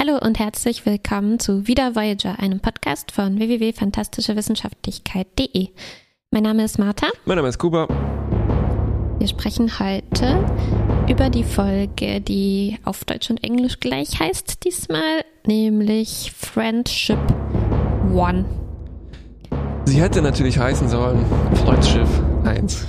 Hallo und herzlich willkommen zu Wieder Voyager, einem Podcast von www.fantastischewissenschaftlichkeit.de. Mein Name ist Martha. Mein Name ist Kuba. Wir sprechen heute über die Folge, die auf Deutsch und Englisch gleich heißt diesmal, nämlich Friendship One. Sie hätte natürlich heißen sollen Freundschiff 1.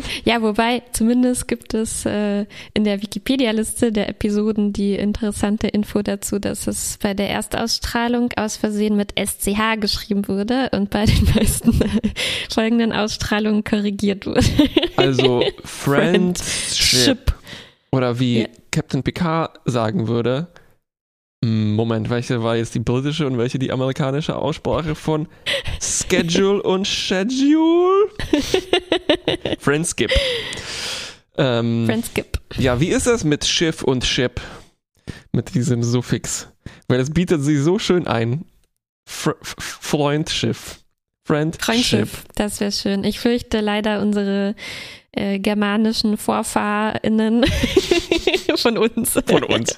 ja, wobei zumindest gibt es äh, in der Wikipedia-Liste der Episoden die interessante Info dazu, dass es bei der Erstausstrahlung aus Versehen mit SCH geschrieben wurde und bei den meisten folgenden Ausstrahlungen korrigiert wurde. Also Friendship. Friendship. Oder wie ja. Captain Picard sagen würde, Moment, welche war jetzt die britische und welche die amerikanische Aussprache von Schedule und Schedule? Friendskip. Ähm, Friendskip. Ja, wie ist das mit Schiff und Ship? Mit diesem Suffix. Weil das bietet sie so schön ein. Fr Freundschiff. Friendship. Freundschiff, das wäre schön. Ich fürchte leider unsere äh, germanischen VorfahrInnen von uns. Von uns.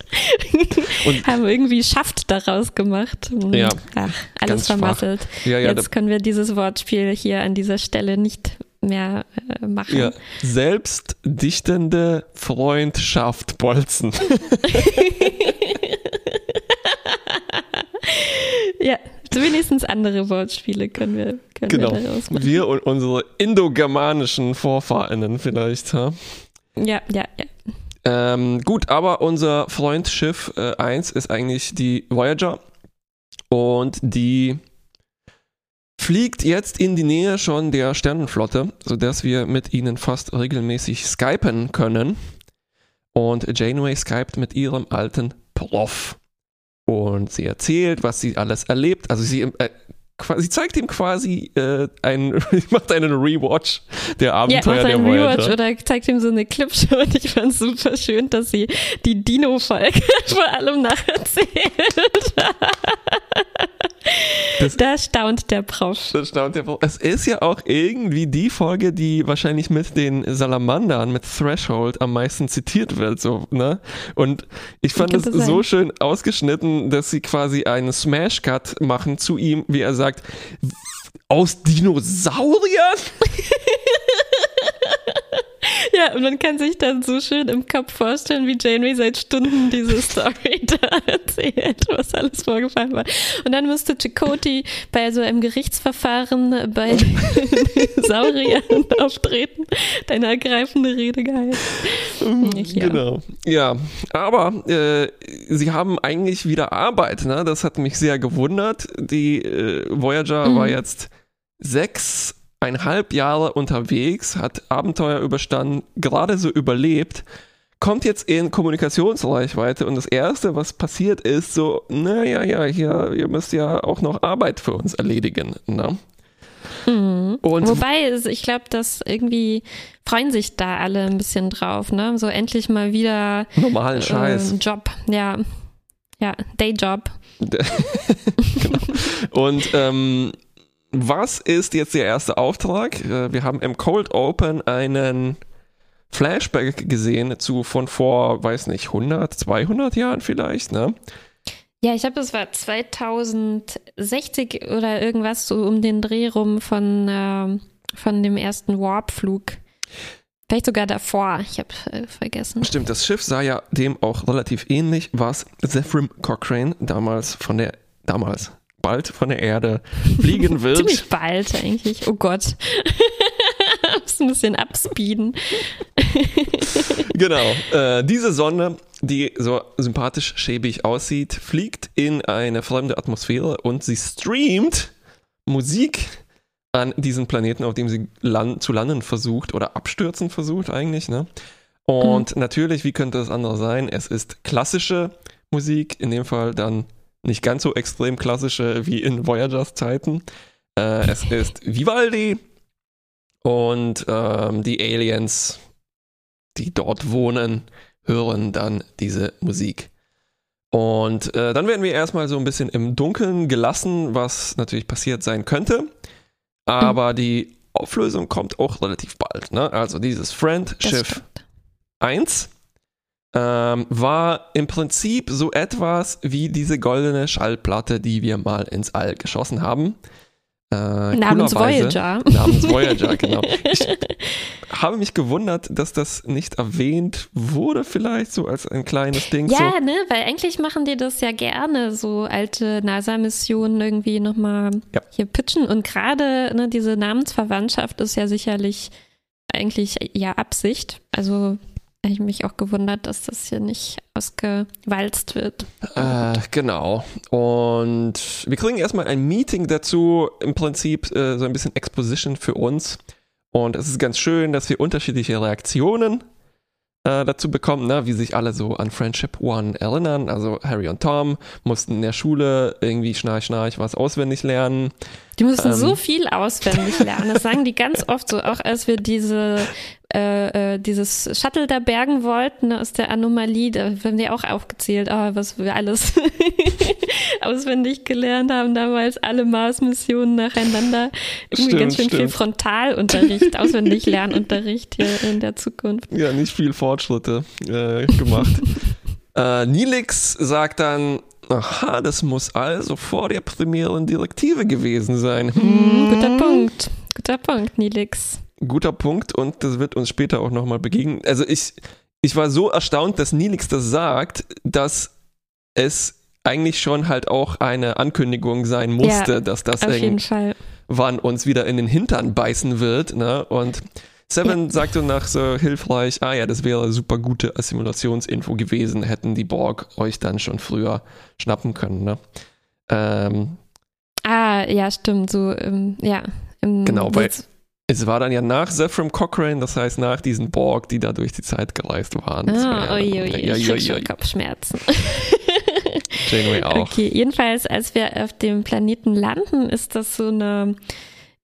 Und haben irgendwie Schaft daraus gemacht. Ja. Ach, alles vermasselt. Ja, ja, Jetzt können wir dieses Wortspiel hier an dieser Stelle nicht mehr äh, machen. Ja, selbstdichtende Freundschaft Bolzen. ja, wenigstens andere Wortspiele können wir, können genau. wir daraus machen. Wir und unsere indogermanischen VorfahrInnen vielleicht. Ha? Ja, ja, ja. Ähm, gut, aber unser Freundschiff äh, 1 ist eigentlich die Voyager und die fliegt jetzt in die Nähe schon der Sternenflotte, sodass wir mit ihnen fast regelmäßig skypen können. Und Janeway skypt mit ihrem alten Prof. Und sie erzählt, was sie alles erlebt. Also sie äh, sie zeigt ihm quasi äh, einen, macht einen Rewatch der Abenteuer ja, macht einen der Rewatch oder zeigt ihm so eine Clipshow und ich fand es super schön, dass sie die Dino-Folge vor allem nacherzählt. Das, da staunt der Prof. Da staunt der Prof. Es ist ja auch irgendwie die Folge, die wahrscheinlich mit den Salamandern, mit Threshold am meisten zitiert wird, so, ne? Und ich fand es so schön ausgeschnitten, dass sie quasi einen Smash-Cut machen zu ihm, wie er sagt, aus Dinosauriern? Ja, und man kann sich dann so schön im Kopf vorstellen, wie Janeway seit Stunden diese Story da erzählt, was alles vorgefallen war. Und dann musste Chakoti bei so einem Gerichtsverfahren bei Sauriern auftreten, deine ergreifende Rede gehalten. Ja. Genau. Ja, aber äh, sie haben eigentlich wieder Arbeit, ne? Das hat mich sehr gewundert. Die äh, Voyager mhm. war jetzt sechs eineinhalb Jahre unterwegs, hat Abenteuer überstanden, gerade so überlebt, kommt jetzt in Kommunikationsreichweite und das Erste, was passiert, ist so, naja, ja, hier, ihr müsst ja auch noch Arbeit für uns erledigen. Ne? Mhm. Wobei, ich glaube, dass irgendwie freuen sich da alle ein bisschen drauf, ne? So endlich mal wieder normalen Scheiß. Äh, Job, ja. Ja, Dayjob. genau. Und ähm, was ist jetzt der erste Auftrag? Äh, wir haben im Cold Open einen Flashback gesehen zu von vor, weiß nicht, 100, 200 Jahren vielleicht, ne? Ja, ich glaube, das war 2060 oder irgendwas so um den Dreh rum von, äh, von dem ersten Warp-Flug. Vielleicht sogar davor, ich habe äh, vergessen. Stimmt, das Schiff sah ja dem auch relativ ähnlich, was Zephram Cochrane damals von der, damals, bald von der Erde fliegen wird. Ziemlich bald eigentlich. Oh Gott. Muss ein bisschen abspeeden. genau. Äh, diese Sonne, die so sympathisch schäbig aussieht, fliegt in eine fremde Atmosphäre und sie streamt Musik an diesen Planeten, auf dem sie land zu landen versucht oder abstürzen versucht eigentlich. Ne? Und mhm. natürlich, wie könnte es anders sein? Es ist klassische Musik, in dem Fall dann nicht ganz so extrem klassische wie in Voyagers Zeiten. Äh, es ist Vivaldi und ähm, die Aliens, die dort wohnen, hören dann diese Musik. Und äh, dann werden wir erstmal so ein bisschen im Dunkeln gelassen, was natürlich passiert sein könnte. Aber mhm. die Auflösung kommt auch relativ bald. Ne? Also dieses Friend Schiff 1 ähm, war im Prinzip so etwas wie diese goldene Schallplatte, die wir mal ins All geschossen haben. Äh, namens Voyager. Namens Voyager, genau. Ich habe mich gewundert, dass das nicht erwähnt wurde, vielleicht so als ein kleines Ding. Ja, so. ne, weil eigentlich machen die das ja gerne, so alte NASA-Missionen irgendwie nochmal ja. hier pitchen. Und gerade ne, diese Namensverwandtschaft ist ja sicherlich eigentlich ja Absicht. Also habe ich mich auch gewundert, dass das hier nicht ausgewalzt wird. Äh, genau. Und wir kriegen erstmal ein Meeting dazu, im Prinzip äh, so ein bisschen Exposition für uns. Und es ist ganz schön, dass wir unterschiedliche Reaktionen äh, dazu bekommen, ne? wie sich alle so an Friendship One erinnern. Also Harry und Tom mussten in der Schule irgendwie schnarch, schnarch was auswendig lernen. Die mussten ähm, so viel auswendig lernen. Das sagen die ganz oft so, auch als wir diese äh, äh, dieses Shuttle da bergen wollten aus der Anomalie, da haben die auch aufgezählt, oh, was wir alles auswendig gelernt haben damals, alle Mars-Missionen nacheinander. Irgendwie stimmt, ganz schön stimmt. viel Frontalunterricht, auswendig Lernunterricht hier in der Zukunft. Ja, nicht viel Fortschritte äh, gemacht. äh, Nilix sagt dann, Aha, das muss also vor der primären Direktive gewesen sein. Hm, guter Punkt. Guter Punkt, Nilix guter Punkt und das wird uns später auch nochmal begegnen. Also ich, ich war so erstaunt, dass Nilix das sagt, dass es eigentlich schon halt auch eine Ankündigung sein musste, ja, dass das irgendwann uns wieder in den Hintern beißen wird. Ne? Und Seven ja. sagte nach so hilfreich, ah ja, das wäre super gute Assimilationsinfo gewesen, hätten die Borg euch dann schon früher schnappen können. Ne? Ähm, ah, ja, stimmt, so, ähm, ja. genau, weil es war dann ja nach Zephram Cochrane, das heißt nach diesen Borg, die da durch die Zeit gereist waren. Ah, ja, ui, ja, ja, ja, Kopfschmerzen. Janeway auch. Okay, jedenfalls, als wir auf dem Planeten landen, ist das so eine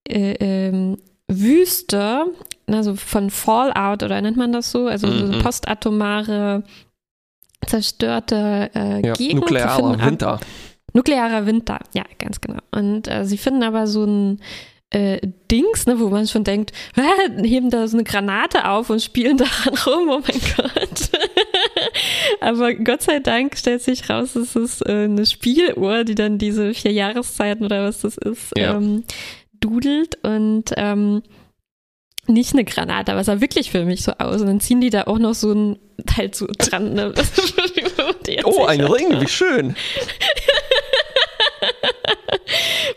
äh, ähm, Wüste, also von Fallout oder nennt man das so, also mhm. so eine postatomare, zerstörte äh, ja, Gegend. Nuklearer Winter. Nuklearer Winter, ja, ganz genau. Und äh, sie finden aber so ein äh, Dings, ne, wo man schon denkt, heben da so eine Granate auf und spielen daran rum, oh mein Gott. Aber Gott sei Dank stellt sich raus, es ist äh, eine Spieluhr, die dann diese vier Jahreszeiten oder was das ist, ja. ähm, dudelt und ähm, nicht eine Granate, aber es sah wirklich für mich so aus. Und dann ziehen die da auch noch so ein Teil so dran. Ne? oh, ein Ring, wie schön.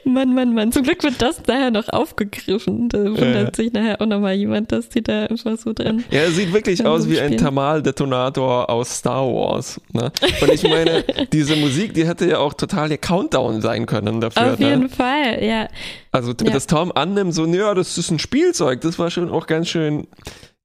Mann, Mann, Mann. Zum Glück wird das daher noch aufgegriffen. Da wundert ja. sich nachher auch nochmal jemand, dass die da einfach so drin. Ja, sieht wirklich aus wie ein Thermal-Detonator aus Star Wars. Ne? Und ich meine, diese Musik, die hätte ja auch total der Countdown sein können dafür. Auf jeden ne? Fall, ja. Also, ja. dass Tom annimmt, so, ja, das ist ein Spielzeug, das war schon auch ganz schön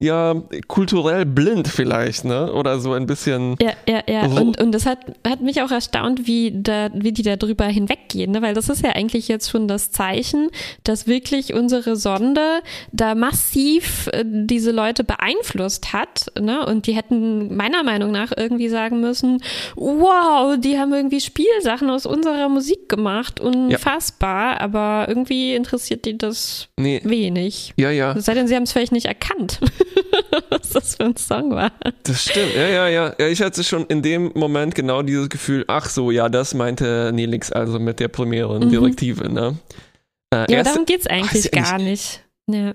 ja kulturell blind vielleicht, ne? Oder so ein bisschen. Ja, ja, ja. Und, und das hat, hat mich auch erstaunt, wie, da, wie die da drüber hinweggehen, ne? Weil das ist ja eigentlich jetzt schon das Zeichen, dass wirklich unsere Sonde da massiv äh, diese Leute beeinflusst hat, ne? Und die hätten meiner Meinung nach irgendwie sagen müssen, wow, die haben irgendwie Spielsachen aus unserer Musik gemacht, unfassbar, ja. aber irgendwie interessiert die das nee. wenig. Ja, ja. Es sei denn, sie haben es vielleicht nicht erkannt. was das für ein Song war. Das stimmt, ja, ja, ja. ja ich hatte schon in dem Moment genau dieses Gefühl, ach so, ja, das meinte Nelix also mit der primären Direktive, mhm. ne? Äh, ja, darum geht es eigentlich gar nicht. Ja.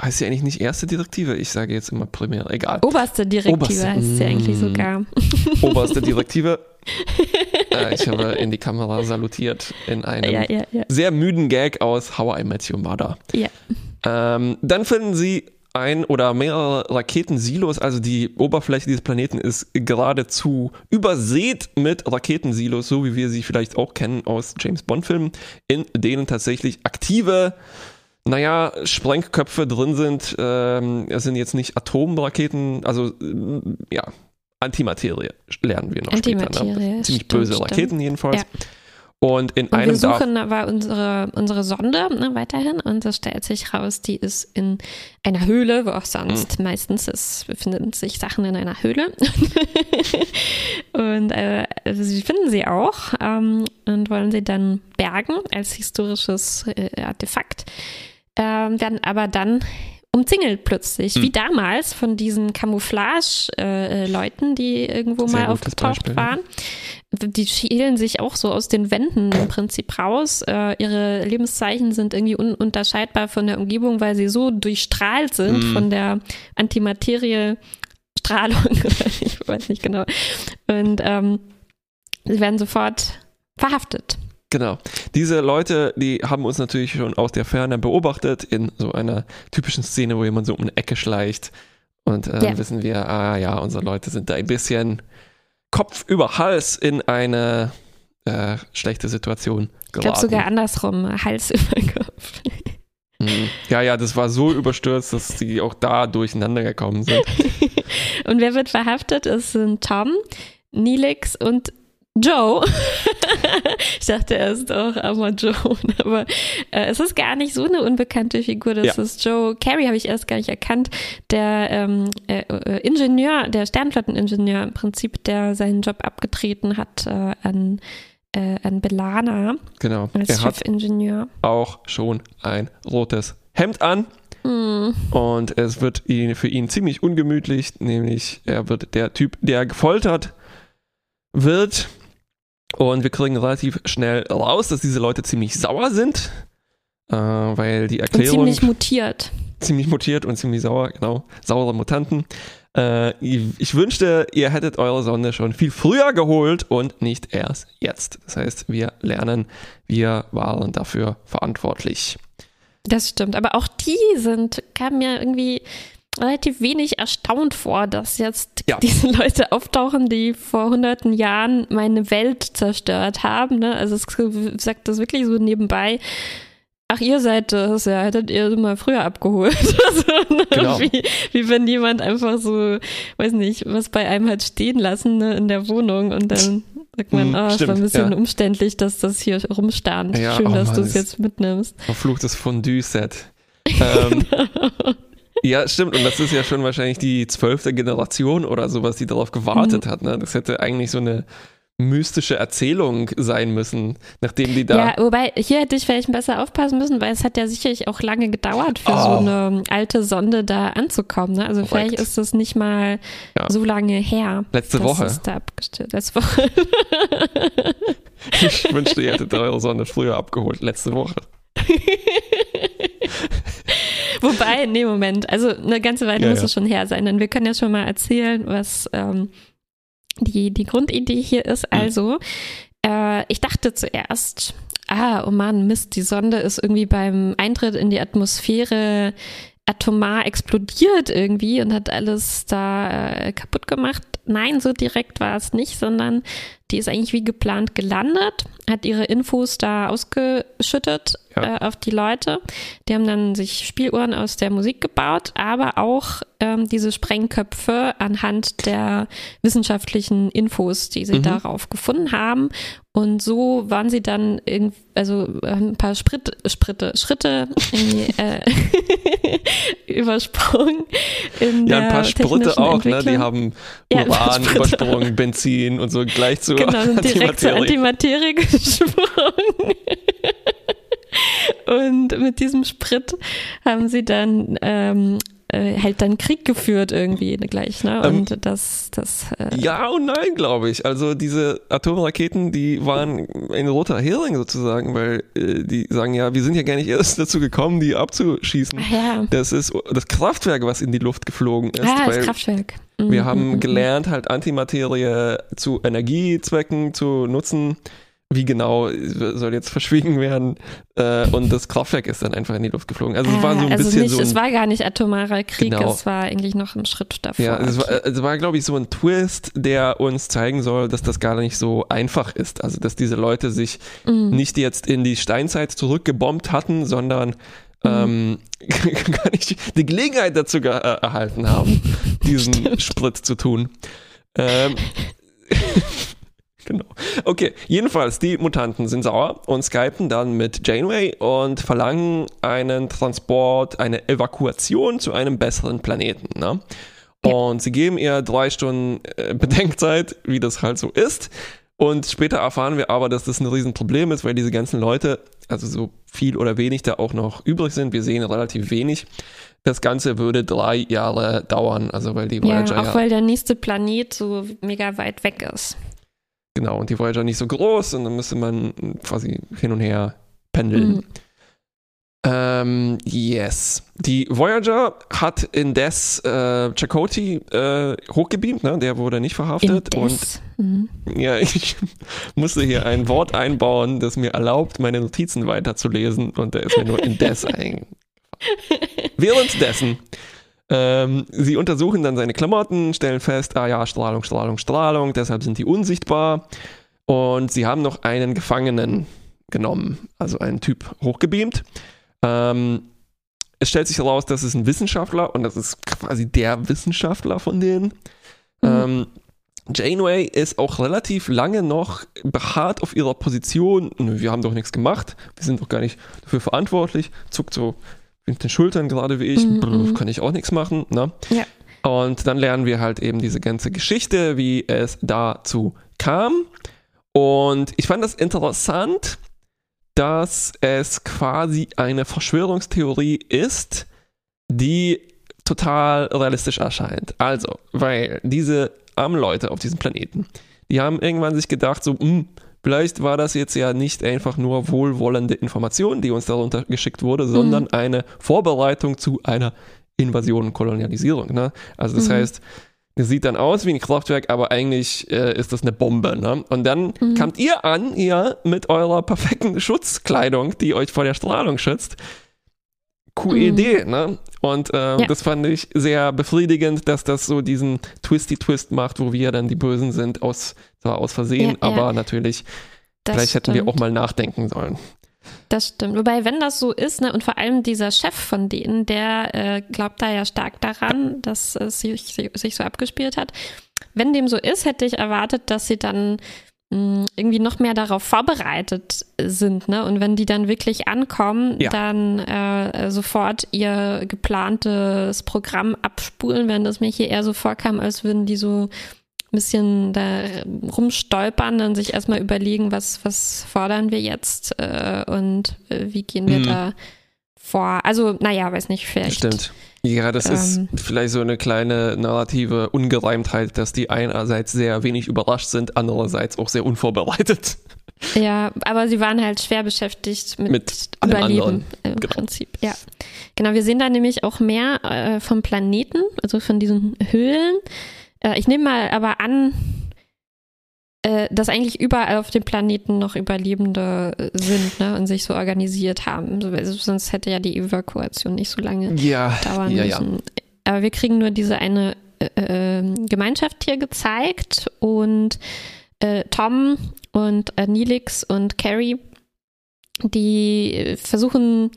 Heißt sie eigentlich nicht erste Direktive? Ich sage jetzt immer primär, egal. Oberste Direktive Oberste, heißt sie eigentlich mm. sogar. Oberste Direktive. äh, ich habe in die Kamera salutiert in einem ja, ja. sehr müden Gag aus How I Met Your Mother. Ja. Ähm, dann finden sie ein oder mehrere Raketensilos, also die Oberfläche dieses Planeten ist geradezu übersät mit Raketensilos, so wie wir sie vielleicht auch kennen aus James Bond-Filmen, in denen tatsächlich aktive, naja, Sprengköpfe drin sind. Ähm, es sind jetzt nicht Atomraketen, also äh, ja, Antimaterie lernen wir noch Antimaterie, später. Ne? Ziemlich böse stimmt. Raketen jedenfalls. Ja. Und in und einem wir suchen war unsere, unsere Sonde ne, weiterhin und es stellt sich raus, die ist in einer Höhle, wo auch sonst mhm. meistens ist, befinden sich Sachen in einer Höhle. und äh, also sie finden sie auch ähm, und wollen sie dann bergen als historisches äh, Artefakt, äh, werden aber dann umzingelt plötzlich, wie damals von diesen Camouflage-Leuten, die irgendwo Sehr mal aufgetaucht Beispiel, waren. Die schälen sich auch so aus den Wänden im Prinzip raus. Äh, ihre Lebenszeichen sind irgendwie ununterscheidbar von der Umgebung, weil sie so durchstrahlt sind Mhm. von der Antimaterie-Strahlung. ich weiß nicht genau. Und ähm, sie werden sofort verhaftet. Genau. Diese Leute, die haben uns natürlich schon aus der Ferne beobachtet in so einer typischen Szene, wo jemand so um eine Ecke schleicht. Und äh, Ja. wissen wir, ah ja, unsere Leute sind da ein bisschen Kopf über Hals in eine äh, schlechte Situation Ich glaube geraten. sogar andersrum, Hals über Kopf. Mhm. Ja, ja, das war so überstürzt, dass die auch da durcheinander gekommen sind. Und wer wird verhaftet? Es sind Tom, Neelix und Joe. ich dachte erst auch armer Joe, aber äh, es ist gar nicht so eine unbekannte Figur. Das Ja. ist Joe Carey, habe ich erst gar nicht erkannt. Der ähm, äh, äh, Ingenieur, der Sternflotteningenieur im Prinzip, der seinen Job abgetreten hat äh, an, äh, an Belana Genau. als Er hat Chefingenieur. auch schon ein rotes Hemd an. Hm. Und es wird ihn, für ihn ziemlich ungemütlich, nämlich er wird der Typ, der gefoltert wird. Und wir kriegen relativ schnell raus, dass diese Leute ziemlich sauer sind, äh, weil die Und Erklärung ziemlich mutiert. ziemlich mutiert und ziemlich sauer, genau, saure Mutanten. Äh, ich, wünschte, ihr hättet eure Sonde schon viel früher geholt und nicht erst jetzt. Das heißt, wir lernen, wir waren dafür verantwortlich. Das stimmt, aber auch die sind, kamen mir irgendwie relativ wenig erstaunt vor, dass jetzt Ja. diese Leute auftauchen, die vor hunderten Jahren meine Welt zerstört haben. Ne? Also es sagt das wirklich so nebenbei. Ach, ihr seid das, ja, hättet ihr mal früher abgeholt. so, ne? Genau. wie, wie wenn jemand einfach so, weiß nicht, was bei einem hat stehen lassen ne, in der Wohnung und dann sagt man, Hm, oh, es war stimmt, ein bisschen ja. umständlich, dass das hier rumstand. Ja, Schön, oh dass du es jetzt mitnimmst. Verfluchtes Fondue-Set. Ähm, ja, stimmt. Und das ist ja schon wahrscheinlich die zwölfte Generation oder sowas, die darauf gewartet hat. Ne? Das hätte eigentlich so eine mystische Erzählung sein müssen, nachdem die da. Ja, wobei, hier hätte ich vielleicht besser aufpassen müssen, weil es hat ja sicherlich auch lange gedauert, für Oh. so eine alte Sonde da anzukommen. Ne? Also Korrekt. vielleicht ist das nicht mal Ja. so lange her. Letzte Woche. Letzte Woche. Ich wünschte, ihr hättet eure Sonne früher abgeholt, letzte Woche. Wobei, nee, Moment. Also eine ganze Weile Ja, muss ja. es schon her sein. Denn wir können ja schon mal erzählen, was ähm, die, die Grundidee hier ist. Also, äh, ich dachte zuerst, ah, oh Mann, Mist, die Sonde ist irgendwie beim Eintritt in die Atmosphäre atomar explodiert irgendwie und hat alles da äh, kaputt gemacht. Nein, so direkt war es nicht, sondern die ist eigentlich wie geplant gelandet, hat ihre Infos da ausgeschüttet Ja. äh, auf die Leute. Die haben dann sich Spieluhren aus der Musik gebaut, aber auch ähm, diese Sprengköpfe anhand der wissenschaftlichen Infos, die sie Mhm. darauf gefunden haben. Und so waren sie dann irgend, also äh, ein paar Sprit, Spritte, Schritte irgendwie, äh, übersprungen. In Ja, ein paar Spritte auch, ne? Die haben Ja, Uran Spritte übersprungen, Benzin und so gleich zu Genau, sind direkt zur Antimaterie. Gesprungen. Und mit diesem Sprit haben sie dann ähm, äh, halt dann Krieg geführt irgendwie gleich, ne? Ähm, Und das, das äh, Ja und nein, glaube ich. Also diese Atomraketen, die waren ein roter Hering sozusagen, weil äh, die sagen ja, wir sind ja gar nicht erst dazu gekommen, die abzuschießen. ja, Das ist das Kraftwerk, was in die Luft geflogen ist. ah, das Kraftwerk. Mhm, wir mhm, haben mhm. gelernt, halt Antimaterie zu Energiezwecken zu nutzen. Wie genau soll jetzt verschwiegen werden? Äh, und das Kraftwerk ist dann einfach in die Luft geflogen. Also es war so ein Ah, also bisschen nicht, so ein es war gar nicht atomarer Krieg, Genau. es war eigentlich noch ein Schritt davor. Ja, es war, Okay. es war glaube ich, so ein Twist, der uns zeigen soll, dass das gar nicht so einfach ist. Also, dass diese Leute sich Mhm. nicht jetzt in die Steinzeit zurückgebombt hatten, sondern ähm, gar nicht die Gelegenheit dazu äh, erhalten haben, diesen Sprit zu tun. Ähm, Genau. Okay, jedenfalls, die Mutanten sind sauer und skypen dann mit Janeway und verlangen einen Transport, eine Evakuation zu einem besseren Planeten. Ne? Ja. Und sie geben ihr drei Stunden äh, Bedenkzeit, wie das halt so ist. Und später erfahren wir aber, dass das ein Riesenproblem ist, weil diese ganzen Leute, also so viel oder wenig da auch noch übrig sind. Wir sehen relativ wenig. Das Ganze würde drei Jahre dauern, also weil die Voyager. Ja, auch weil der nächste Planet so mega weit weg ist. Genau, und die Voyager nicht so groß und dann müsste man quasi hin und her pendeln. Mhm. Ähm, yes. Die Voyager hat indes äh, Chakoti äh, hochgebeamt, ne? der wurde nicht verhaftet. Indes. Und mhm. ja, ich musste hier ein Wort einbauen, das mir erlaubt, meine Notizen weiterzulesen und da ist mir nur indes eingefallen. Währenddessen ähm, sie untersuchen dann seine Klamotten, stellen fest, ah ja, Strahlung, Strahlung, Strahlung, deshalb sind die unsichtbar. Und sie haben noch einen Gefangenen genommen, also einen Typ hochgebeamt. Ähm, es stellt sich heraus, das ist ein Wissenschaftler und das ist quasi der Wissenschaftler von denen. Mhm. Ähm, Janeway ist auch relativ lange noch beharrt auf ihrer Position. Wir haben doch nichts gemacht, wir sind doch gar nicht dafür verantwortlich. Zuckt so mit den Schultern, gerade wie ich. Mhm. Mhm. kann ich auch nichts machen. Ne? Ja. Und dann lernen wir halt eben diese ganze Geschichte, wie es dazu kam. Und ich fand das interessant, dass es quasi eine Verschwörungstheorie ist, die total realistisch erscheint. Also, weil diese armen Leute auf diesem Planeten, die haben irgendwann sich gedacht, so, mh, hm, vielleicht war das jetzt ja nicht einfach nur wohlwollende Information, die uns darunter geschickt wurde, sondern mhm. eine Vorbereitung zu einer Invasion und Kolonialisierung. Ne? Also das mhm. heißt, es sieht dann aus wie ein Kraftwerk, aber eigentlich äh, ist das eine Bombe. Ne? Und dann mhm. kamt ihr an, ihr mit eurer perfekten Schutzkleidung, die euch vor der Strahlung schützt. Coole mhm. Idee, ne? Und äh, ja. das fand ich sehr befriedigend, dass das so diesen Twisty-Twist macht, wo wir dann die Bösen sind, aus, zwar aus Versehen, ja, aber ja. natürlich, das vielleicht stimmt. hätten wir auch mal nachdenken sollen. Das stimmt. Wobei, wenn das so ist, ne, und vor allem dieser Chef von denen, der äh, glaubt da ja stark daran, dass es sich, sich so abgespielt hat. Wenn dem so ist, hätte ich erwartet, dass sie dann irgendwie noch mehr darauf vorbereitet sind, ne? Und wenn die dann wirklich ankommen, ja. dann äh, sofort ihr geplantes Programm abspulen, wenn das mir hier eher so vorkam, als würden die so bisschen da rumstolpern, dann sich erstmal überlegen, was, was fordern wir jetzt äh, und äh, wie gehen wir mhm. da vor. Also, naja, weiß nicht, vielleicht. Stimmt. Ja, das ähm, ist vielleicht so eine kleine narrative Ungereimtheit, dass die einerseits sehr wenig überrascht sind, andererseits auch sehr unvorbereitet. Ja, aber sie waren halt schwer beschäftigt mit, mit Überleben im genau. Prinzip. Ja, genau. Wir sehen da nämlich auch mehr äh, vom Planeten, also von diesen Höhlen. Äh, ich nehme mal aber an, äh, dass eigentlich überall auf dem Planeten noch Überlebende äh, sind ne, und sich so organisiert haben. sonst hätte ja die Evakuation nicht so lange ja, dauern ja, müssen. Ja. Aber wir kriegen nur diese eine äh, ähm, Gemeinschaft hier gezeigt und äh, Tom und äh, Nilix und Carrie, die versuchen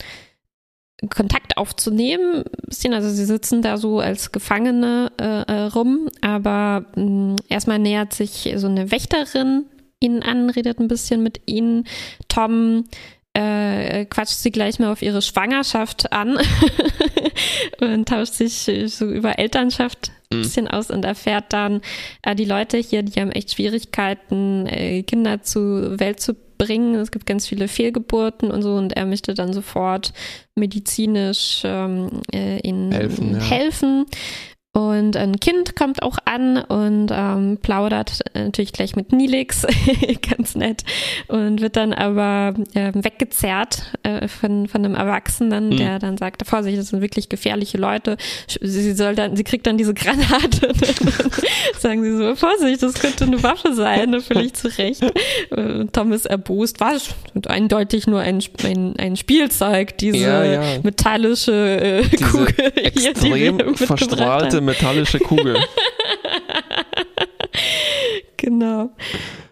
Kontakt aufzunehmen. Bisschen, also sie sitzen da so als Gefangene äh, äh rum, aber mh, mm, erstmal nähert sich so eine Wächterin ihnen an, redet ein bisschen mit ihnen. Tom äh, quatscht sie gleich mal auf ihre Schwangerschaft an und tauscht sich so über Elternschaft ein mhm. bisschen aus und erfährt dann, äh, die Leute hier, die haben echt Schwierigkeiten, äh, Kinder zur Welt zu bringen. Es gibt ganz viele Fehlgeburten und so und er möchte dann sofort medizinisch ähm, äh, ihnen helfen. Ja. helfen. Und ein Kind kommt auch an und ähm, plaudert natürlich gleich mit Nilix, ganz nett, und wird dann aber äh, weggezerrt äh, von, von einem Erwachsenen, mhm. der dann sagt, Vorsicht, das sind wirklich gefährliche Leute. Sie soll dann, sie kriegt dann diese Granate. Und dann sagen sie so, Vorsicht, das könnte eine Waffe sein, völlig zurecht. Und Tom ist erbost, war eindeutig nur ein, ein, ein Spielzeug, diese ja, ja. metallische äh, diese Kugel hier, die verstrahlte metallische Kugel. genau.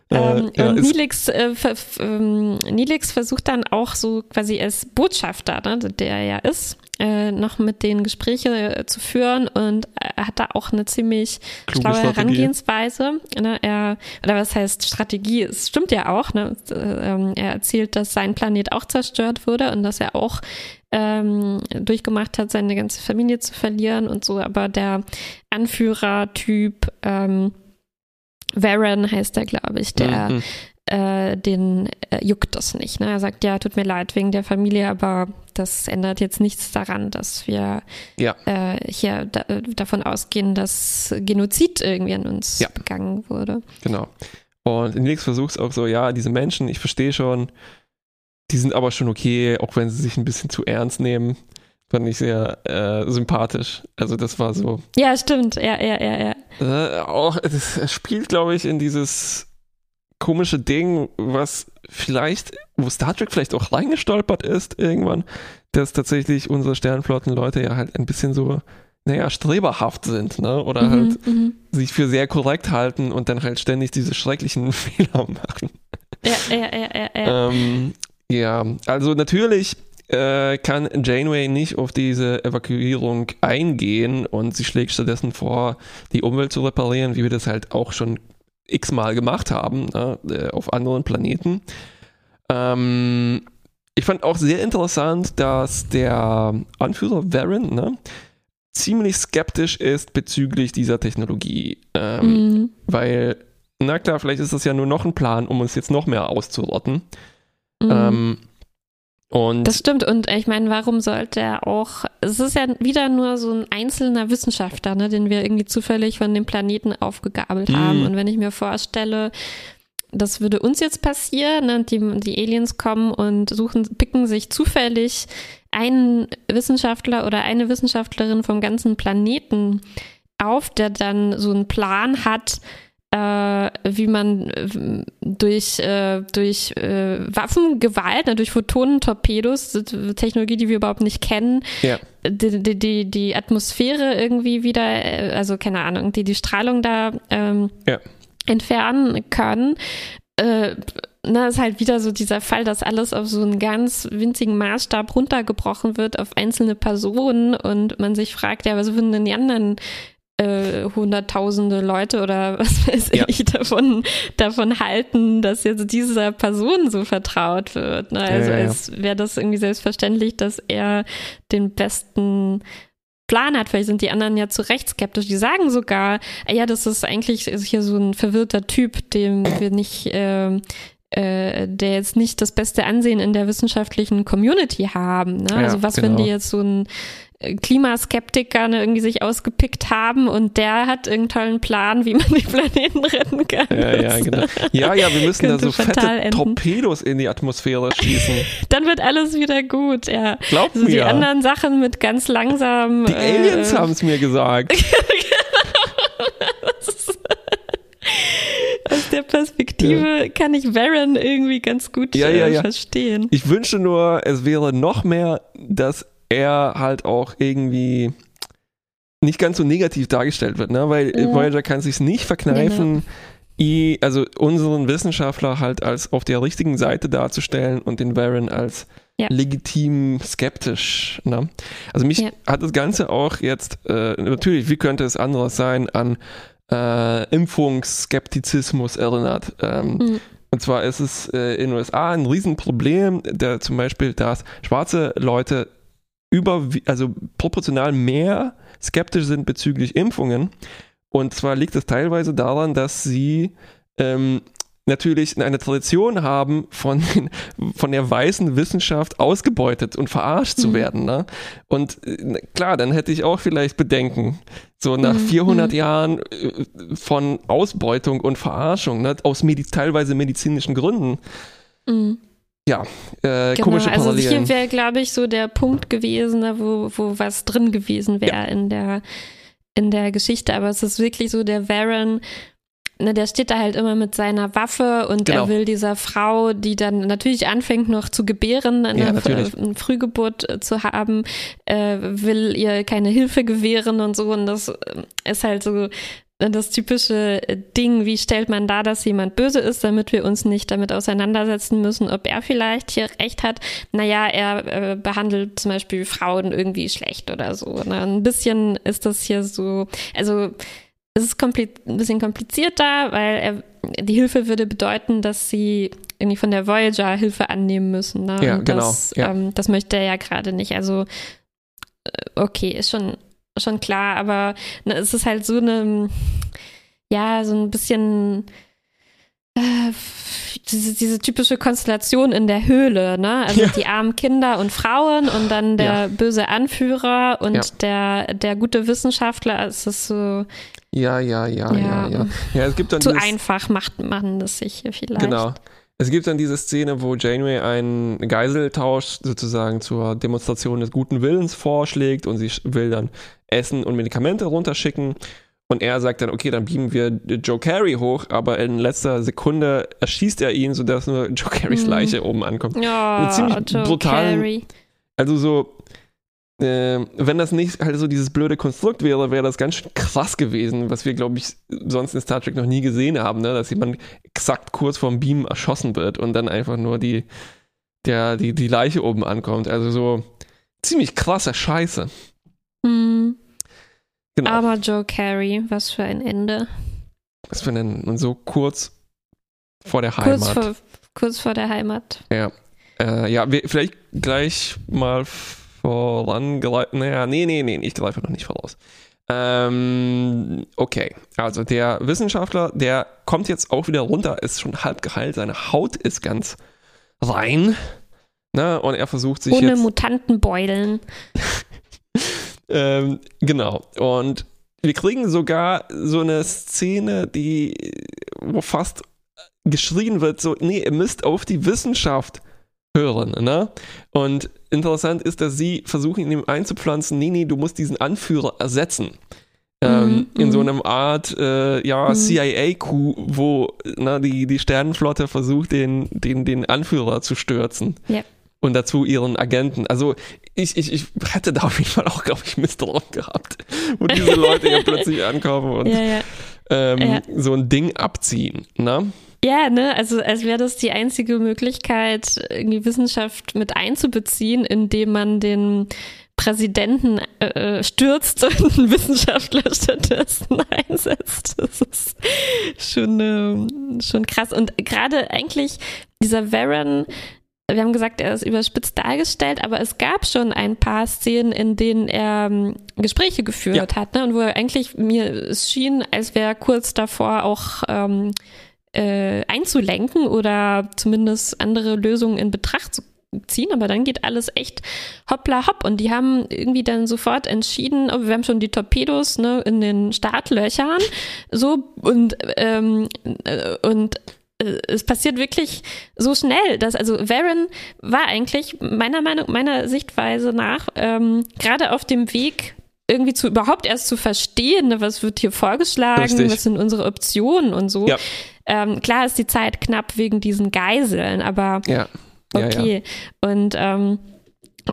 Äh, ähm, ja, und Nilix, äh, ähm, Nilix versucht dann auch so quasi als Botschafter, ne, der er ja ist, äh, noch mit den Gespräche äh, zu führen und er hat da auch eine ziemlich Kluge schlaue Strategie. Herangehensweise. Ne? Er, oder was heißt Strategie? Es stimmt ja auch. Ne? Ähm, er erzählt, dass sein Planet auch zerstört wurde und dass er auch ähm, durchgemacht hat, seine ganze Familie zu verlieren und so. Aber der Anführertyp ähm, Varen heißt er, glaube ich, der Mhm. äh, den äh, juckt das nicht. Ne? Er sagt, ja, tut mir leid wegen der Familie, aber das ändert jetzt nichts daran, dass wir Ja. äh, hier da, äh, davon ausgehen, dass Genozid irgendwie an uns Ja. begangen wurde. Genau. Und Nix versucht es auch so, ja, diese Menschen, ich verstehe schon, die sind aber schon okay, auch wenn sie sich ein bisschen zu ernst nehmen. Fand ich sehr äh, sympathisch. Also das war so, Ja, stimmt. Ja, ja, ja, ja. äh, auch, es es spielt, glaube ich, in dieses komische Ding, was vielleicht, wo Star Trek vielleicht auch reingestolpert ist irgendwann, dass tatsächlich unsere Sternflottenleute ja halt ein bisschen so, naja, streberhaft sind, ne? Oder halt Mhm, mhm. sich für sehr korrekt halten und dann halt ständig diese schrecklichen Fehler machen. Ja, ja, ja, ja, ja. Ähm, ja, also natürlich äh, kann Janeway nicht auf diese Evakuierung eingehen und sie schlägt stattdessen vor, die Umwelt zu reparieren, wie wir das halt auch schon x-mal gemacht haben ne, äh, auf anderen Planeten. Ähm, ich fand auch sehr interessant, dass der Anführer Varen ne, ziemlich skeptisch ist bezüglich dieser Technologie. Ähm, Mhm. weil, na klar, vielleicht ist das ja nur noch ein Plan, um uns jetzt noch mehr auszurotten. Mhm. Ähm, und Das stimmt. Und ich meine, warum sollte er auch. Es ist ja wieder nur so ein einzelner Wissenschaftler, ne, den wir irgendwie zufällig von dem Planeten aufgegabelt Mhm. haben. Und wenn ich mir vorstelle, das würde uns jetzt passieren, ne, die, die Aliens kommen und suchen, picken sich zufällig einen Wissenschaftler oder eine Wissenschaftlerin vom ganzen Planeten auf, der dann so einen Plan hat, wie man äh, durch, äh, durch äh, Waffengewalt, ne, durch Photonentorpedos, Technologie, die wir überhaupt nicht kennen, ja, die, die, die, die Atmosphäre irgendwie wieder, äh, also keine Ahnung, die die Strahlung da ähm, Ja. entfernen können. Äh, na, ist halt wieder so dieser Fall, dass alles auf so einen ganz winzigen Maßstab runtergebrochen wird auf einzelne Personen und man sich fragt, ja, was würden denn die anderen äh, hunderttausende Leute oder was weiß Ja. ich davon, davon halten, dass jetzt dieser Person so vertraut wird. Ne? Also ja, ja. als wäre das irgendwie selbstverständlich, dass er den besten Plan hat. Vielleicht sind die anderen ja zu Recht skeptisch. Die sagen sogar, ah ja, das ist eigentlich ist hier so ein verwirrter Typ, dem wir nicht ähm, äh, der jetzt nicht das beste Ansehen in der wissenschaftlichen Community haben. Ne? Ja, also was, wenn genau. die jetzt so ein äh, Klimaskeptiker ne, irgendwie sich ausgepickt haben und der hat irgendeinen tollen Plan, wie man den Planeten retten kann. ja, ja, genau. Ja, ja, wir müssen da so fette enden. Torpedos in die Atmosphäre schießen. Dann wird alles wieder gut, ja. Glaubt Also die mir. anderen Sachen mit ganz langsam. die Aliens äh, haben es mir gesagt. Aus der Perspektive kann ich Varen irgendwie ganz gut Ja, äh, ja, ja. verstehen. Ich wünsche nur, es wäre noch mehr, dass er halt auch irgendwie nicht ganz so negativ dargestellt wird, ne? weil Mhm. Voyager kann sich nicht verkneifen, i- also unseren Wissenschaftler halt als auf der richtigen Seite darzustellen und den Varen als Ja. legitim skeptisch. Ne? Also mich Ja. hat das Ganze auch jetzt, äh, natürlich, wie könnte es anderes sein, an äh, Impfungsskeptizismus erinnert. Ähm, Mhm. und zwar ist es äh, in den USA ein Riesenproblem, der zum Beispiel, dass schwarze Leute über, also proportional mehr skeptisch sind bezüglich Impfungen. Und zwar liegt es teilweise daran, dass sie ähm, natürlich eine Tradition haben, von, von der weißen Wissenschaft ausgebeutet und verarscht zu Mhm. werden. Ne? Und äh, klar, dann hätte ich auch vielleicht Bedenken. So nach Mhm. 400 Mhm. Jahren äh, von Ausbeutung und Verarschung, ne? aus medi teilweise medizinischen Gründen. Mhm. Ja, äh, Genau, komische also Parallelen. hier wäre, glaube ich, so der Punkt gewesen, da wo, wo was drin gewesen wäre in der in der Geschichte. Aber es ist wirklich so, der Varen, ne, der steht da halt immer mit seiner Waffe und Genau. er will dieser Frau, die dann natürlich anfängt noch zu gebären, eine, Ja, eine Frühgeburt äh, zu haben, äh, will ihr keine Hilfe gewähren und so. Und das äh, ist halt so das typische Ding, wie stellt man dar, dass jemand böse ist, damit wir uns nicht damit auseinandersetzen müssen, ob er vielleicht hier recht hat. Naja, er äh, behandelt zum Beispiel Frauen irgendwie schlecht oder so. Ne? Ein bisschen ist das hier so, also es ist ein bisschen komplizierter, weil er, die Hilfe würde bedeuten, dass sie irgendwie von der Voyager Hilfe annehmen müssen. Ne? Ja, genau, Das, ja. Ähm, das möchte er ja gerade nicht. Also äh, okay, ist schon schon klar, aber ne, es ist halt so eine ja, so ein bisschen äh, diese, diese typische Konstellation in der Höhle, ne? Also Ja. die armen Kinder und Frauen und dann der Ja. böse Anführer und Ja. der, der gute Wissenschaftler. Es ist so Ja, ja, ja, ja, Ja. ja. Es gibt dann zu dieses, einfach, macht man das sich hier vielleicht. Genau. Es gibt dann diese Szene, wo Janeway einen Geiseltausch sozusagen zur Demonstration des guten Willens vorschlägt und sie will dann Essen und Medikamente runterschicken. Und er sagt dann, okay, dann beamen wir Joe Carey hoch, aber in letzter Sekunde erschießt er ihn, sodass nur Joe Carys Mhm. Leiche oben ankommt. Ja, ziemlich Joe brutalen- Carey. Also so, äh, wenn das nicht halt so dieses blöde Konstrukt wäre, wäre das ganz schön krass gewesen, was wir, glaube ich, sonst in Star Trek noch nie gesehen haben, ne? dass jemand exakt kurz vorm Beam erschossen wird und dann einfach nur die, der, die, die Leiche oben ankommt. Also so ziemlich krasse Scheiße. Mhm. Genau. Aber Joe Carey, was für ein Ende. was wir nennen. Und so kurz vor der Kurz Heimat. vor, kurz vor der Heimat. Ja, äh, ja wir, vielleicht gleich mal vorangeleitet. Naja, nee, nee, nee, ich greife noch nicht voraus. Ähm, okay, also der Wissenschaftler, der kommt jetzt auch wieder runter, ist schon halb geheilt, seine Haut ist ganz rein. Ne, und er versucht sich Ohne jetzt. Mutantenbeulen. Ähm, genau. Und wir kriegen sogar so eine Szene, die, wo fast geschrien wird, so, nee, ihr müsst auf die Wissenschaft hören, ne? Und interessant ist, dass sie versuchen, ihm einzupflanzen, nee, nee, du musst diesen Anführer ersetzen. Ähm, Mhm, in so mhm. einem Art ja, Mhm. CIA-Coup, wo na, die, die Sternenflotte versucht, den, den, den Anführer zu stürzen. Ja. Und dazu ihren Agenten. Also ich, ich, ich hätte da auf jeden Fall auch, glaube ich, Mist drauf gehabt, wo diese Leute hier plötzlich ankommen und Ja, ja. ähm, Ja. so ein Ding abziehen. Ne? Ja, ne, also als wäre das die einzige Möglichkeit, irgendwie Wissenschaft mit einzubeziehen, indem man den Präsidenten äh, stürzt und einen Wissenschaftler stattdessen einsetzt. Das ist schon, ähm, schon krass. Und gerade eigentlich dieser Varen, wir haben gesagt, er ist überspitzt dargestellt, aber es gab schon ein paar Szenen, in denen er ähm, Gespräche geführt hat, ne? Und wo er eigentlich mir es schien, als wäre kurz davor auch ähm, äh, einzulenken oder zumindest andere Lösungen in Betracht zu ziehen, aber dann geht alles echt hoppla hopp und die haben irgendwie dann sofort entschieden, oh, wir haben schon die Torpedos ne, in den Startlöchern so und ähm, äh, und äh, es passiert wirklich so schnell, dass also Varen war eigentlich meiner Meinung, meiner Sichtweise nach ähm, gerade auf dem Weg irgendwie zu überhaupt erst zu verstehen, ne, was wird hier vorgeschlagen, Richtig. was sind unsere Optionen und so. Ja. Ähm, klar ist die Zeit knapp wegen diesen Geiseln, aber Ja. Ja, ja. okay. Und ähm,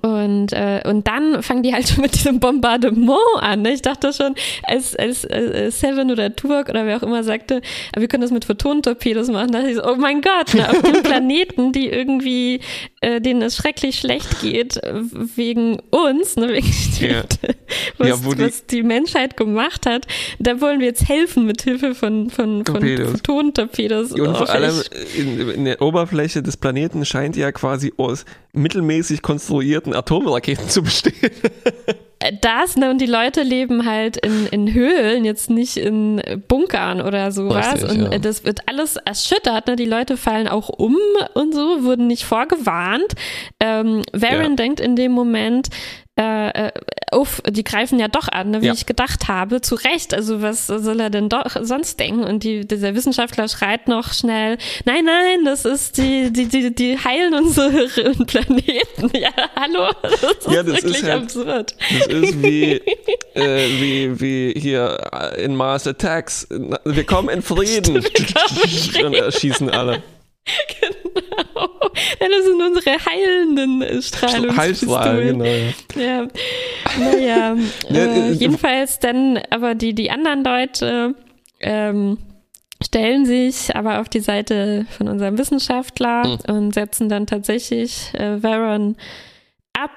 und, äh, und dann fangen die halt schon mit diesem Bombardement an. Ne? Ich dachte schon, als, als äh, Seven oder Tuvok oder wer auch immer sagte, "Ah, wir können das mit Photonentorpedos machen, dachte ich so, oh mein Gott, ne? auf dem Planeten, die irgendwie, äh, denen es schrecklich schlecht geht, äh, wegen uns, ne? wegen Ja. was, Ja, die- was die Menschheit gemacht hat, da wollen wir jetzt helfen mit Hilfe von, von, von Torpedos. Photonentorpedos. Und Oh, vor allem in, in der Oberfläche des Planeten scheint ja quasi aus mittelmäßig konstruierten Atomraketen zu bestehen. Das, ne, und die Leute leben halt in, in Höhlen, jetzt nicht in Bunkern oder sowas. Richtig, und ja. äh, das wird alles erschüttert, ne? Die Leute fallen auch um und so, wurden nicht vorgewarnt. Ähm, Varen Ja. denkt in dem Moment, äh, äh, uff, die greifen ja doch an, ne, wie Ja. ich gedacht habe. Zu Recht, also was soll er denn doch sonst denken? Und die, dieser Wissenschaftler schreit noch schnell, nein, nein, das ist die, die, die, die heilen unseren Planeten. Ja, hallo? Das ist Ja, das ist wirklich halt- absurd. Das ist wie, äh, wie, wie hier in Mars Attacks. Wir kommen in Frieden. Und erschießen alle. Genau. Das sind unsere heilenden äh, Strahlungspistolen. Heilstrahl, genau. ja. Ja, naja. Ja, äh, äh, jedenfalls dann, aber die, die anderen Leute ähm, stellen sich aber auf die Seite von unserem Wissenschaftler Mhm. und setzen dann tatsächlich äh, Varon ab.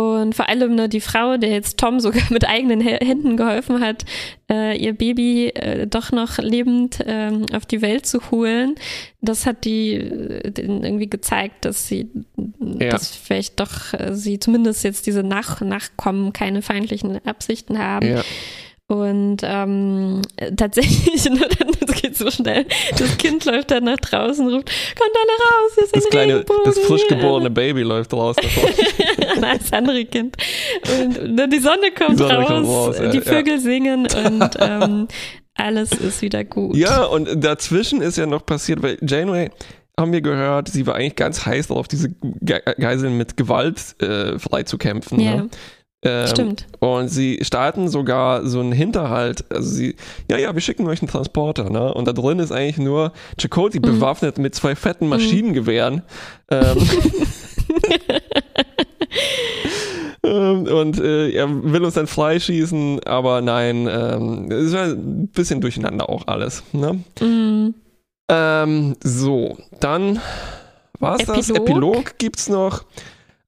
Und vor allem ne, die Frau, der jetzt Tom sogar mit eigenen Hä- Händen geholfen hat, äh, ihr Baby äh, doch noch lebend ähm, auf die Welt zu holen, das hat die äh, irgendwie gezeigt, dass sie, Ja. dass vielleicht doch äh, sie zumindest jetzt diese Nach Nachkommen keine feindlichen Absichten haben. Ja. Und ähm, tatsächlich, ne, das geht so schnell. Das Kind läuft dann nach draußen und ruft, kommt alle raus, hier ist Das ein kleine, Regenbogen das frisch hier." geborene Baby läuft raus. davor. Nein, das andere Kind. Und ne, die Sonne kommt Die Sonne raus, kommt raus, ja, die ja. Vögel singen und ähm, alles ist wieder gut. Ja, und dazwischen ist ja noch passiert, weil Janeway, haben wir gehört, sie war eigentlich ganz heiß darauf, diese Ge Geiseln mit Gewalt äh, freizukämpfen. Ja, Ne? Ähm, stimmt. Und sie starten sogar so einen Hinterhalt. Also sie, ja, ja, wir schicken euch einen Transporter, ne? Und da drin ist eigentlich nur Chakotay Mhm. bewaffnet mit zwei fetten Maschinengewehren. Ähm, ähm, und äh, er will uns dann freischießen, aber nein, ähm, es war ein bisschen durcheinander auch alles. Ne? Mm, Ähm, so, dann war es das. Epilog. Epilog gibt's noch.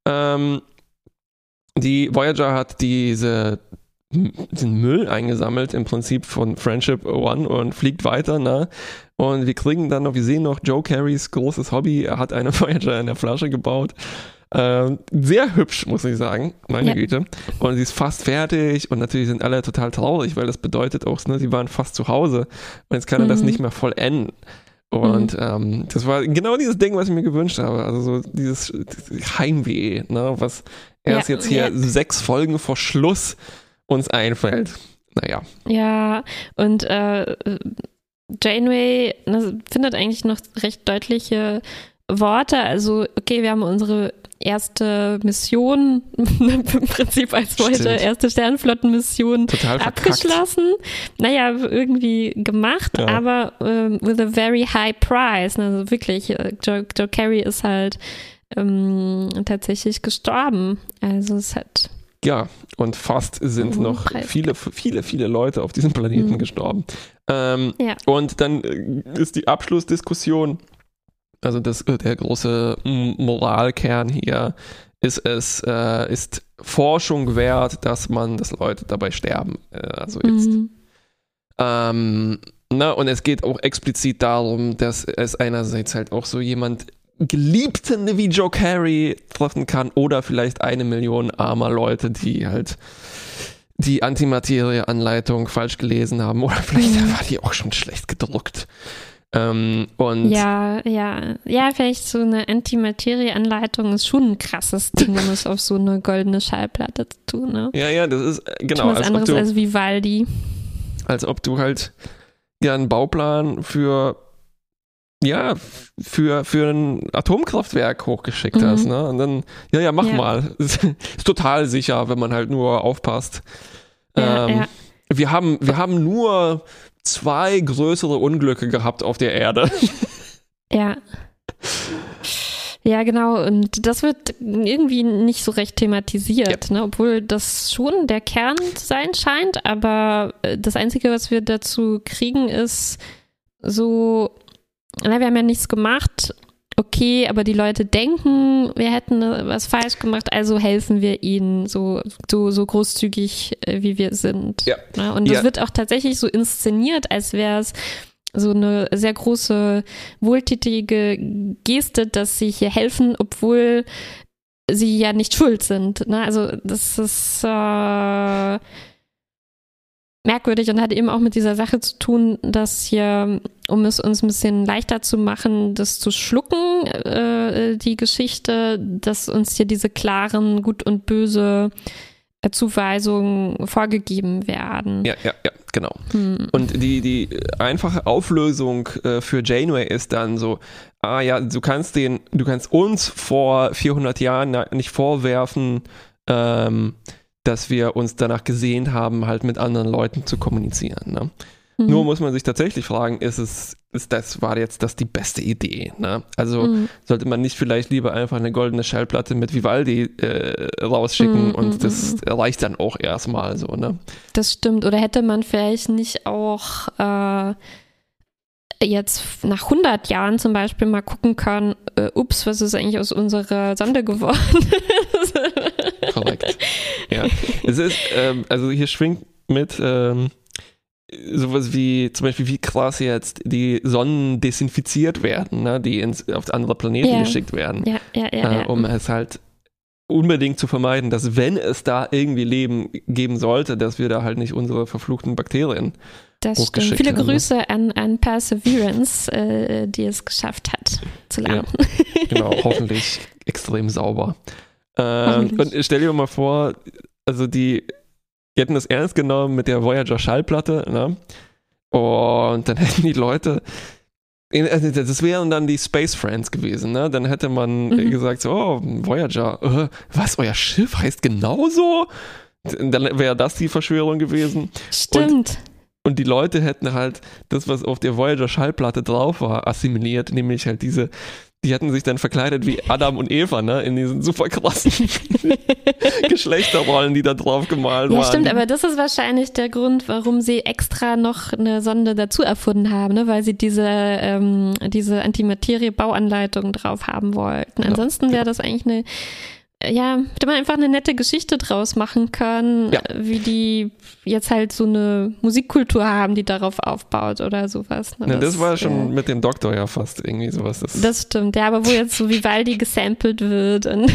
Ähm, die Voyager hat diese, den Müll eingesammelt, im Prinzip von Friendship One und fliegt weiter, ne? Und wir kriegen dann noch, wir sehen noch Joe Carys großes Hobby. Er hat eine Voyager in der Flasche gebaut. Ähm, sehr hübsch, muss ich sagen, meine Ja. Güte. Und sie ist fast fertig und natürlich sind alle total traurig, weil das bedeutet auch, ne, sie waren fast zu Hause und jetzt kann er das Mhm. nicht mehr vollenden. Und ähm, das war genau dieses Ding, was ich mir gewünscht habe. Also so dieses Heimweh, ne, was erst Ja, jetzt hier ja. sechs Folgen vor Schluss uns einfällt. Naja. Ja, und äh, Janeway ne, findet eigentlich noch recht deutliche Worte. Also, okay, wir haben unsere erste Mission, im Prinzip als heute erste Sternflottenmission abgeschlossen. Naja, irgendwie gemacht, Ja. aber ähm, with a very high price. Also wirklich, äh, Joe, Joe Carey ist halt ähm, tatsächlich gestorben. Also es hat Ja, und fast sind Mhm, noch Preis. viele, viele, viele Leute auf diesem Planeten Mhm. gestorben. Ähm, Ja. Und dann äh, ist die Abschlussdiskussion, also das, äh, der große Moralkern hier, ist es, äh, ist Forschung wert, dass man, dass Leute dabei sterben. Äh, also jetzt mhm. ähm, na, und es geht auch explizit darum, dass es einerseits halt auch so jemand Geliebten wie Joe Carey treffen kann oder vielleicht eine Million armer Leute, die halt die Antimaterie-Anleitung falsch gelesen haben oder vielleicht Mhm. war die auch schon schlecht gedruckt. Ähm, und Ja, ja. Ja, vielleicht so eine Antimaterie-Anleitung ist schon ein krasses Ding, um es auf so eine goldene Schallplatte zu tun. Ne? ja, ja, das ist äh, genau, Schon was als anderes du, als Vivaldi. als ob du halt ja einen Bauplan für ja, für, für ein Atomkraftwerk hochgeschickt Mhm. hast, ne? Und dann, ja, ja, mach Ja. mal. Ist, ist total sicher, wenn man halt nur aufpasst. Ja, ähm, ja. Wir, haben, wir haben nur zwei größere Unglücke gehabt auf der Erde. Ja. Ja, genau. Und das wird irgendwie nicht so recht thematisiert, ne? obwohl das schon der Kern sein scheint. Aber äh, das Einzige, was wir dazu kriegen, ist so, na, wir haben ja nichts gemacht. Okay, aber die Leute denken, wir hätten was falsch gemacht, also helfen wir ihnen so, so, so großzügig, äh, wie wir sind. Ja. Ne? Und das Ja. wird auch tatsächlich so inszeniert, als wäre es so eine sehr große, wohltätige Geste, dass sie hier helfen, obwohl sie ja nicht schuld sind. Ne? Also das ist äh, merkwürdig und hat eben auch mit dieser Sache zu tun, dass hier, um es uns ein bisschen leichter zu machen, das zu schlucken, äh, die Geschichte, dass uns hier diese klaren Gut und Böse äh, Zuweisungen vorgegeben werden. ja, ja, ja, genau. Hm. Und die, die einfache Auflösung äh, für Janeway ist dann so, ah ja, du kannst den, du kannst uns vor 400 Jahren nicht vorwerfen, ähm, dass wir uns danach gesehnt haben, halt mit anderen Leuten zu kommunizieren. Ne? Hm. Nur muss man sich tatsächlich fragen, ist es, ist das, war jetzt das die beste Idee? Ne? Also Hm. sollte man nicht vielleicht lieber einfach eine goldene Schallplatte mit Vivaldi äh, rausschicken Mm, und mm, das mm, reicht dann auch erstmal so, ne? Das stimmt. Oder hätte man vielleicht nicht auch äh, jetzt nach 100 Jahren zum Beispiel mal gucken können, äh, ups, was ist eigentlich aus unserer Sonde geworden? Ja. Es ist, ähm, also hier schwingt mit ähm, sowas wie, zum Beispiel, wie krass jetzt die Sonnen desinfiziert werden, ne, die ins, auf andere Planeten Ja. geschickt werden, ja, ja, ja. äh, ja. um es halt unbedingt zu vermeiden, dass wenn es da irgendwie Leben geben sollte, dass wir da halt nicht unsere verfluchten Bakterien das stimmt. Viele haben. Ne? Grüße an, an Perseverance, äh, die es geschafft hat zu landen. Ja, genau, hoffentlich extrem sauber. Ähm, und stell dir mal vor, also die, die hätten das ernst genommen mit der Voyager Schallplatte, ne? Und dann hätten die Leute also, das wären dann die Space Friends gewesen, ne? Dann hätte man mhm. gesagt, so, oh, Voyager, äh, was, euer Schiff heißt genauso? Dann wäre das die Verschwörung gewesen. Stimmt. Und, und die Leute hätten halt das, was auf der Voyager Schallplatte drauf war, assimiliert, nämlich halt diese die hatten sich dann verkleidet wie Adam und Eva, ne, in diesen super krassen Geschlechterrollen, die da drauf gemalt ja, waren. Ja, stimmt, aber das ist wahrscheinlich der Grund, warum sie extra noch eine Sonde dazu erfunden haben, ne, weil sie diese, ähm, diese Antimaterie-Bauanleitung drauf haben wollten. Ansonsten wäre das eigentlich eine ja, hätte man einfach eine nette Geschichte draus machen können, ja. wie die jetzt halt so eine Musikkultur haben, die darauf aufbaut oder sowas. Ne? Ja, das, das, war schon äh, mit dem Doktor ja fast irgendwie sowas. Das, das stimmt, ja, aber wo jetzt so Vivaldi gesampelt wird und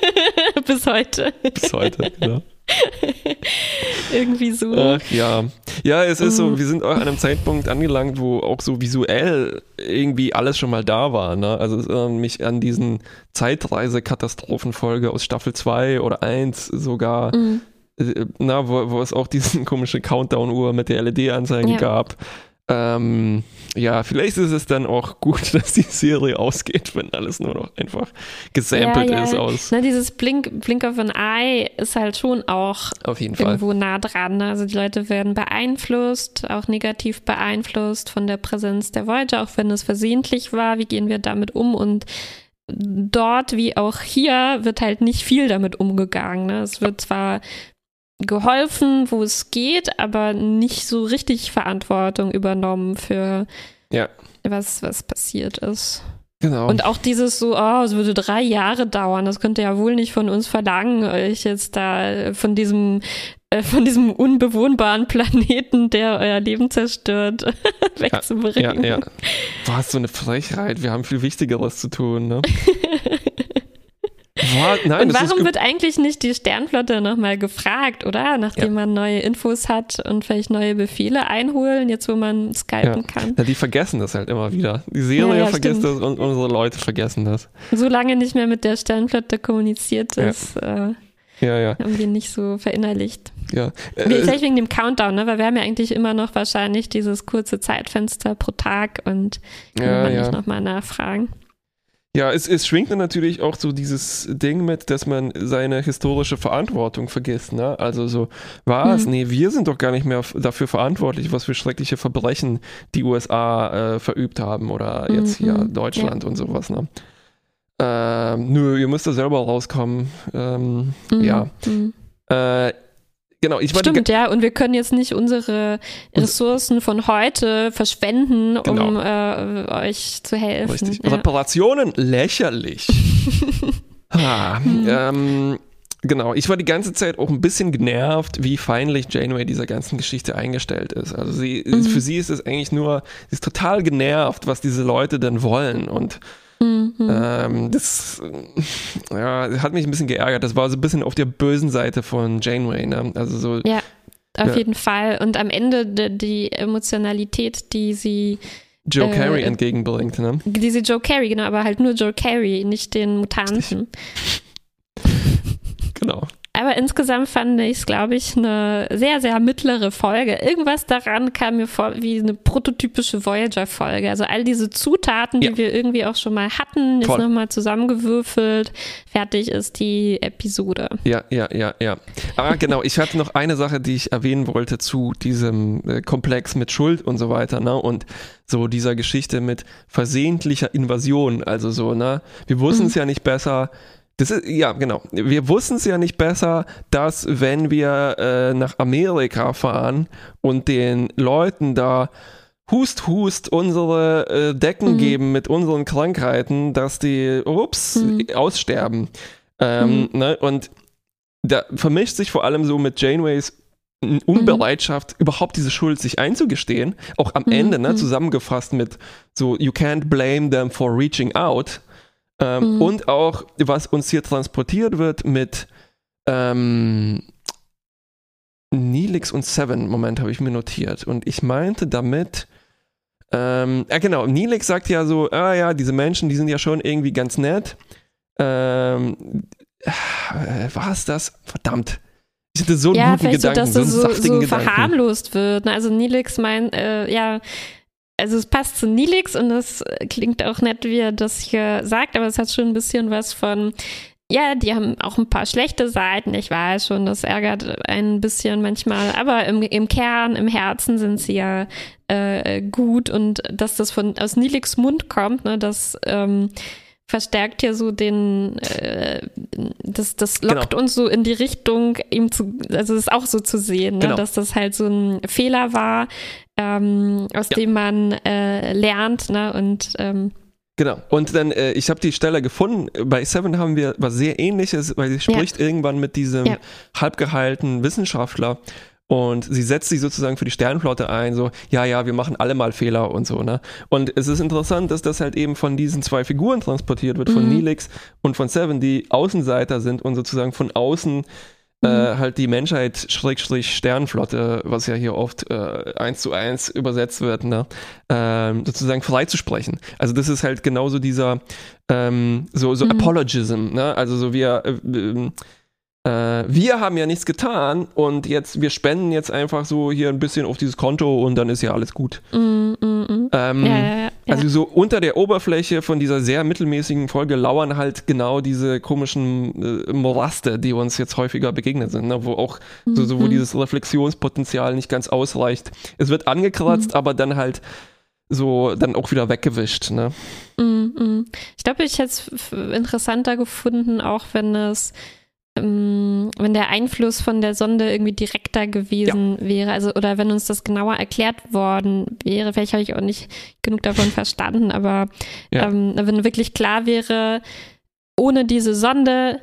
bis heute. Bis heute, genau. Irgendwie so. Ach, ja. Ja, es ist so, mhm. wir sind auch an einem Zeitpunkt angelangt, wo auch so visuell irgendwie alles schon mal da war. Ne? Also es erinnert mich an diesen Zeitreise-Katastrophenfolge aus Staffel 2 oder 1 sogar. Mhm. Äh, na, wo, wo es auch diesen komischen Countdown-Uhr mit der LED-Anzeige ja. gab. Ähm, ja, vielleicht ist es dann auch gut, dass die Serie ausgeht, wenn alles nur noch einfach gesampelt ja, ja. ist aus. Na, dieses Blink, of an Eye ist halt schon auch irgendwo nah dran. Ne? Also die Leute werden beeinflusst, auch negativ beeinflusst von der Präsenz der Voyager, auch wenn es versehentlich war. Wie gehen wir damit um? Und dort wie auch hier wird halt nicht viel damit umgegangen. Ne? Es wird zwar geholfen, wo es geht, aber nicht so richtig Verantwortung übernommen für ja. was, was passiert ist. Genau. Und auch dieses so, oh, es würde drei Jahre dauern, das könnt ihr ja wohl nicht von uns verlangen, euch jetzt da von diesem, äh, von diesem unbewohnbaren Planeten, der euer Leben zerstört, wegzubringen. Ja, ja, ja. Boah, so eine Frechheit, wir haben viel Wichtigeres zu tun, ne? Nein, und warum wird eigentlich nicht die Sternflotte nochmal gefragt, oder? Nachdem ja. man neue Infos hat und vielleicht neue Befehle einholen, jetzt wo man skypen ja. kann. Ja, die vergessen das halt immer wieder. Die Serie vergisst stimmt. das und unsere Leute vergessen das. So lange nicht mehr mit der Sternflotte kommuniziert ist. Äh, ja, ja. Haben wir nicht so verinnerlicht. Ja. Äh, Vielleicht wegen dem Countdown, ne? weil wir haben ja eigentlich immer noch wahrscheinlich dieses kurze Zeitfenster pro Tag und kann ja, man ja. nicht nochmal nachfragen. Ja, es, es schwingt dann natürlich auch so dieses Ding mit, dass man seine historische Verantwortung vergisst. Ne? Also so, was? Mhm. Nee, wir sind doch gar nicht mehr dafür verantwortlich, was für schreckliche Verbrechen die USA äh, verübt haben oder jetzt hier mhm. Deutschland ja. und sowas. Ne? Ähm, nö, ihr müsst da selber rauskommen. Ähm, mhm. Ja. Mhm. Äh, Genau, ich Stimmt, ja, und wir können jetzt nicht unsere Ressourcen von heute verschwenden, genau. um äh, euch zu helfen. Richtig. Ja. Reparationen lächerlich. ha, hm. ähm, genau, ich war die ganze Zeit auch ein bisschen genervt, wie feinlich Janeway dieser ganzen Geschichte eingestellt ist. Also sie, mhm. für sie ist es eigentlich nur, sie ist total genervt, was diese Leute denn wollen und Mhm. Ähm, das ja, hat mich ein bisschen geärgert. Das war so ein bisschen auf der bösen Seite von Janeway. Ne? Also so, ja, auf ja. jeden Fall. Und am Ende die, die Emotionalität, die sie Joe äh, Carey entgegenbringt. Ne? Die sie Joe Carey, genau, aber halt nur Joe Carey, nicht den Mutanten. genau. Aber insgesamt fand ich es, glaube ich, eine sehr, sehr mittlere Folge. Irgendwas daran kam mir vor wie eine prototypische Voyager-Folge. Also all diese Zutaten, ja. die wir irgendwie auch schon mal hatten, ist nochmal zusammengewürfelt. Fertig ist die Episode. Ja, ja, ja, ja. Ah, genau. Ich hatte noch eine Sache, die ich erwähnen wollte zu diesem äh, Komplex mit Schuld und so weiter. Ne? Und so dieser Geschichte mit versehentlicher Invasion. Also so, ne? Wir wussten es mhm. ja nicht besser das ist, ja, genau. Wir wussten es ja nicht besser, dass wenn wir äh, nach Amerika fahren und den Leuten da Hust, Hust unsere äh, Decken mhm. geben mit unseren Krankheiten, dass die, ups, mhm. aussterben. Ähm, mhm. ne? Und da vermischt sich vor allem so mit Janeways Unbereitschaft, mhm. überhaupt diese Schuld sich einzugestehen. Auch am mhm. Ende, ne, mhm. zusammengefasst mit so, you can't blame them for reaching out. Ähm, mhm. Und auch, was uns hier transportiert wird mit ähm, Nilix und Seven, Moment, habe ich mir notiert. Und ich meinte damit, ähm, ja genau, Nilix sagt ja so, ah ja, diese Menschen, die sind ja schon irgendwie ganz nett. Ähm, äh, war es das? Verdammt. Ich hatte so einen ja, guten Gedanken, so, dass so, so, so verharmlost wird. Also Nilix meint, äh, ja, also es passt zu Nilix und das klingt auch nett, wie er das hier sagt, aber es hat schon ein bisschen was von, ja, die haben auch ein paar schlechte Seiten, ich weiß schon, das ärgert ein bisschen manchmal, aber im, im Kern, im Herzen sind sie ja äh, gut und dass das von aus Nilix Mund kommt, ne, das ähm, verstärkt ja so den, äh, das, das lockt genau. uns so in die Richtung, ihm zu, also es ist auch so zu sehen, ne, genau. dass das halt so ein Fehler war, ähm, aus ja. dem man äh, lernt, ne, und ähm, Genau. Und dann, äh, ich habe die Stelle gefunden. Bei Seven haben wir was sehr ähnliches, weil sie spricht ja. irgendwann mit diesem ja. halbgeheilten Wissenschaftler und sie setzt sich sozusagen für die Sternflotte ein, so, ja, ja, wir machen alle mal Fehler und so, ne? Und es ist interessant, dass das halt eben von diesen zwei Figuren transportiert wird, von mhm. Neelix und von Seven, die Außenseiter sind und sozusagen von außen äh, mhm. halt die Menschheit Schrägstrich Sternflotte, was ja hier oft äh, eins zu eins übersetzt wird, ne, ähm, sozusagen freizusprechen. Also das ist halt genauso dieser ähm, so so mhm. Apologism, ne? Also so wir äh, äh, wir haben ja nichts getan und jetzt, wir spenden jetzt einfach so hier ein bisschen auf dieses Konto und dann ist ja alles gut. Mm, mm, mm. Ähm, ja, ja, ja. Also so unter der Oberfläche von dieser sehr mittelmäßigen Folge lauern halt genau diese komischen äh, Moraste, die uns jetzt häufiger begegnet sind, ne? wo auch so, so, wo mhm. dieses Reflexionspotenzial nicht ganz ausreicht. Es wird angekratzt, mhm. aber dann halt so dann auch wieder weggewischt. Ne? Mhm, ich glaube, ich hätte es interessanter gefunden, auch wenn es wenn der Einfluss von der Sonde irgendwie direkter gewesen ja. wäre, also oder wenn uns das genauer erklärt worden wäre, vielleicht habe ich auch nicht genug davon verstanden, aber ja. ähm, wenn wirklich klar wäre, ohne diese Sonde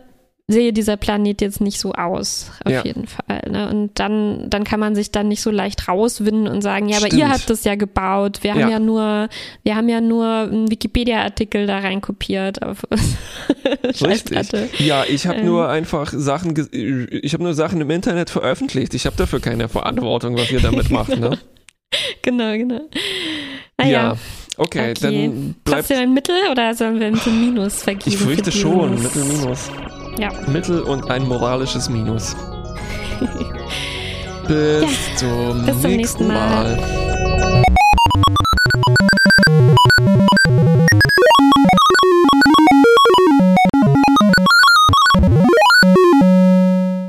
sehe dieser Planet jetzt nicht so aus, auf ja. jeden Fall. Ne? Und dann, dann kann man sich dann nicht so leicht rauswinden und sagen, ja, aber Stimmt. ihr habt das ja gebaut. Wir ja. haben ja nur, wir haben ja nur einen Wikipedia-Artikel da rein kopiert auf Richtig. Ja, ich habe ähm. nur einfach Sachen, ich habe nur Sachen im Internet veröffentlicht. Ich habe dafür keine Verantwortung, was ihr damit macht. Ne? genau, genau. Naja. Ja. Okay, okay, dann bleibt. Du ein Mittel oder sollen wir ein Minus vergeben? Ich fürchte schon, Mittel, Minus. Ja. Mittel und ein moralisches Minus. Bis, ja. zum, bis zum nächsten Mal. mal.